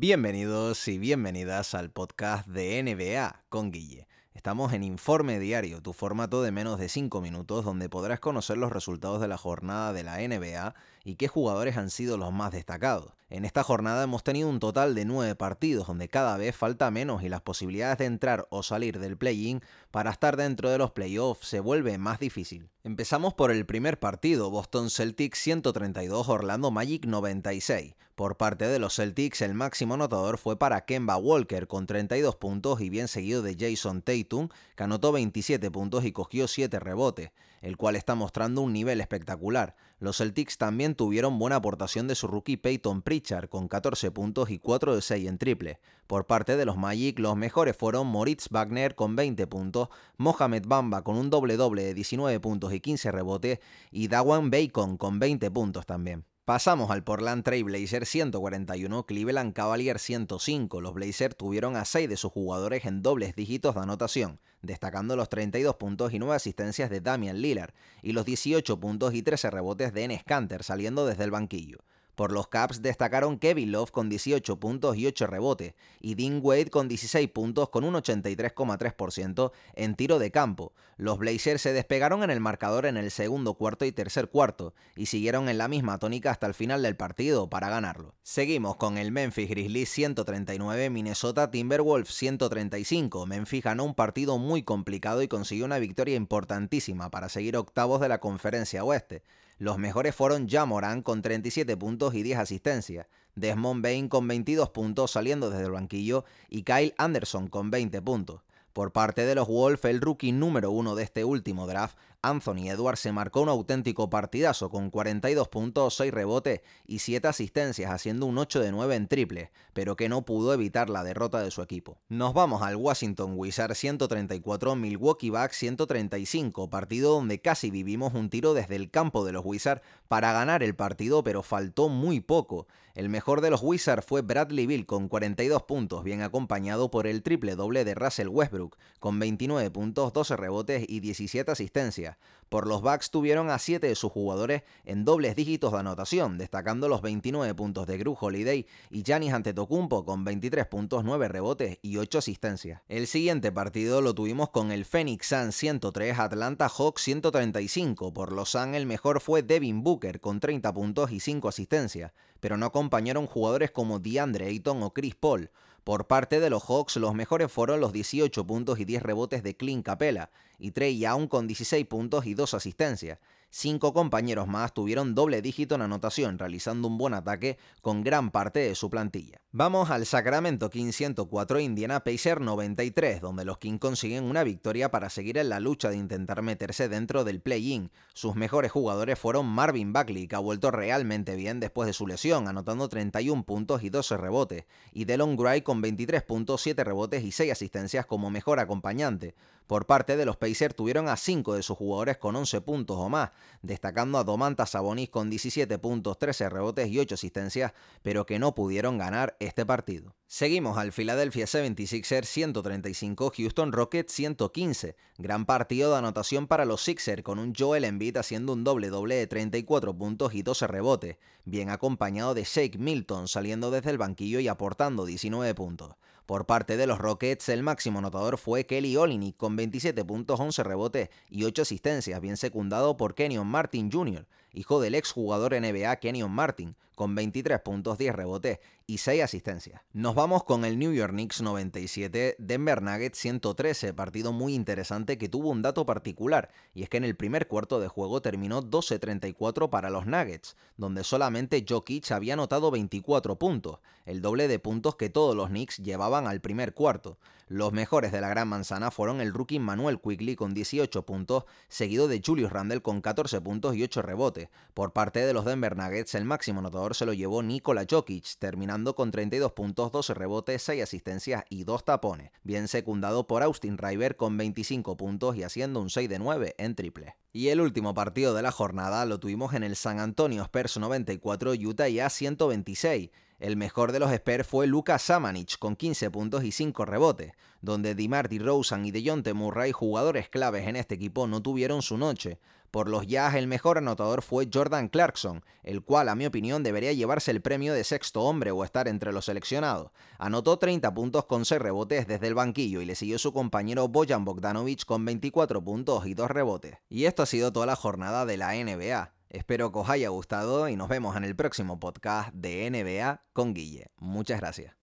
Bienvenidos y bienvenidas al podcast de NBA con Guille. Estamos en Informe Diario, tu formato de menos de 5 minutos donde podrás conocer los resultados de la jornada de la NBA y qué jugadores han sido los más destacados. En esta jornada hemos tenido un total de 9 partidos donde cada vez falta menos y las posibilidades de entrar o salir del play-in para estar dentro de los playoffs se vuelve más difícil. Empezamos por el primer partido, Boston Celtics 132, Orlando Magic 96. Por parte de los Celtics, el máximo anotador fue para Kemba Walker con 32 puntos y bien seguido de Jason Tatum, que anotó 27 puntos y cogió 7 rebotes, el cual está mostrando un nivel espectacular. Los Celtics también tuvieron buena aportación de su rookie Peyton Pritchard con 14 puntos y 4 de 6 en triple. Por parte de los Magic, los mejores fueron Moritz Wagner con 20 puntos, Mohamed Bamba con un doble doble de 19 puntos y 15 rebotes y Dawan Bacon con 20 puntos también. Pasamos al Portland Trail Blazer 141, Cleveland Cavaliers 105. Los Blazers tuvieron a 6 de sus jugadores en dobles dígitos de anotación, destacando los 32 puntos y 9 asistencias de Damian Lillard y los 18 puntos y 13 rebotes de Enes Kanter saliendo desde el banquillo. Por los Caps destacaron Kevin Love con 18 puntos y 8 rebotes, y Dean Wade con 16 puntos con un 83,3% en tiro de campo. Los Blazers se despegaron en el marcador en el segundo cuarto y tercer cuarto, y siguieron en la misma tónica hasta el final del partido para ganarlo. Seguimos con el Memphis Grizzlies 139, Minnesota Timberwolves 135. Memphis ganó un partido muy complicado y consiguió una victoria importantísima para seguir octavos de la conferencia oeste. Los mejores fueron Jamoran con 37 puntos y 10 asistencias, Desmond Bain con 22 puntos saliendo desde el banquillo y Kyle Anderson con 20 puntos. Por parte de los Wolves, el rookie número uno de este último draft, Anthony Edwards se marcó un auténtico partidazo con 42 puntos, 6 rebotes y 7 asistencias, haciendo un 8 de 9 en triple, pero que no pudo evitar la derrota de su equipo. Nos vamos al Washington Wizards 134, Milwaukee Bucks 135, partido donde casi vivimos un tiro desde el campo de los Wizards para ganar el partido, pero faltó muy poco. El mejor de los Wizards fue Bradley Bill con 42 puntos, bien acompañado por el triple doble de Russell Westbrook, con 29 puntos, 12 rebotes y 17 asistencias. Por los Bucks tuvieron a 7 de sus jugadores en dobles dígitos de anotación, destacando los 29 puntos de Gru Holiday y Giannis Antetokounmpo con 23 puntos, 9 rebotes y 8 asistencias. El siguiente partido lo tuvimos con el Phoenix Suns 103, Atlanta Hawks 135. Por los Suns el mejor fue Devin Booker con 30 puntos y 5 asistencias, pero no acompañaron jugadores como DeAndre Ayton o Chris Paul. Por parte de los Hawks, los mejores fueron los 18 puntos y 10 rebotes de Clint Capella y Trey Young con 16 puntos y 2 asistencias. Cinco compañeros más tuvieron doble dígito en anotación, realizando un buen ataque con gran parte de su plantilla. Vamos al Sacramento King 104 Indiana Pacer 93, donde los Kings consiguen una victoria para seguir en la lucha de intentar meterse dentro del play-in. Sus mejores jugadores fueron Marvin Buckley, que ha vuelto realmente bien después de su lesión, anotando 31 puntos y 12 rebotes, y Delon Gray con 23 puntos, 7 rebotes y 6 asistencias como mejor acompañante. Por parte de los Pacers tuvieron a 5 de sus jugadores con 11 puntos o más, destacando a Domantas Sabonis con 17 puntos, 13 rebotes y 8 asistencias, pero que no pudieron ganar este partido. Seguimos al Philadelphia 76ers 135, Houston Rockets 115. Gran partido de anotación para los Sixers con un Joel Embiid haciendo un doble doble de 34 puntos y 12 rebotes, bien acompañado de Shake Milton saliendo desde el banquillo y aportando 19 puntos. Por parte de los Rockets, el máximo anotador fue Kelly Olynyk con 27 puntos, 11 rebotes y 8 asistencias, bien secundado por Kenyon Martin Jr., hijo del ex jugador NBA Kenyon Martin, con 23 puntos, 10 rebotes y 6 asistencias. Nos vamos con el New York Knicks 97, Denver Nuggets 113, partido muy interesante que tuvo un dato particular, y es que en el primer cuarto de juego terminó 12-34 para los Nuggets, donde solamente Jokic había anotado 24 puntos, el doble de puntos que todos los Knicks llevaban al primer cuarto. Los mejores de la Gran Manzana fueron el rookie Manuel Quigley con 18 puntos, seguido de Julius Randle con 14 puntos y 8 rebotes. Por parte de los Denver Nuggets, el máximo anotador se lo llevó Nikola Jokic, terminando con 32 puntos, 12 rebotes, 6 asistencias y 2 tapones, bien secundado por Austin River con 25 puntos y haciendo un 6 de 9 en triple. Y el último partido de la jornada lo tuvimos en el San Antonio Spurs 94, Utah ya 126. El mejor de los Spurs fue Lucas Samanich con 15 puntos y 5 rebotes, donde DiMarty Rosen y DeJounte Murray, jugadores claves en este equipo, no tuvieron su noche. Por los Jazz el mejor anotador fue Jordan Clarkson, el cual a mi opinión debería llevarse el premio de sexto hombre o estar entre los seleccionados. Anotó 30 puntos con 6 rebotes desde el banquillo y le siguió su compañero Bojan Bogdanovic con 24 puntos y 2 rebotes. Y esto ha sido toda la jornada de la NBA. Espero que os haya gustado y nos vemos en el próximo podcast de NBA con Guille. Muchas gracias.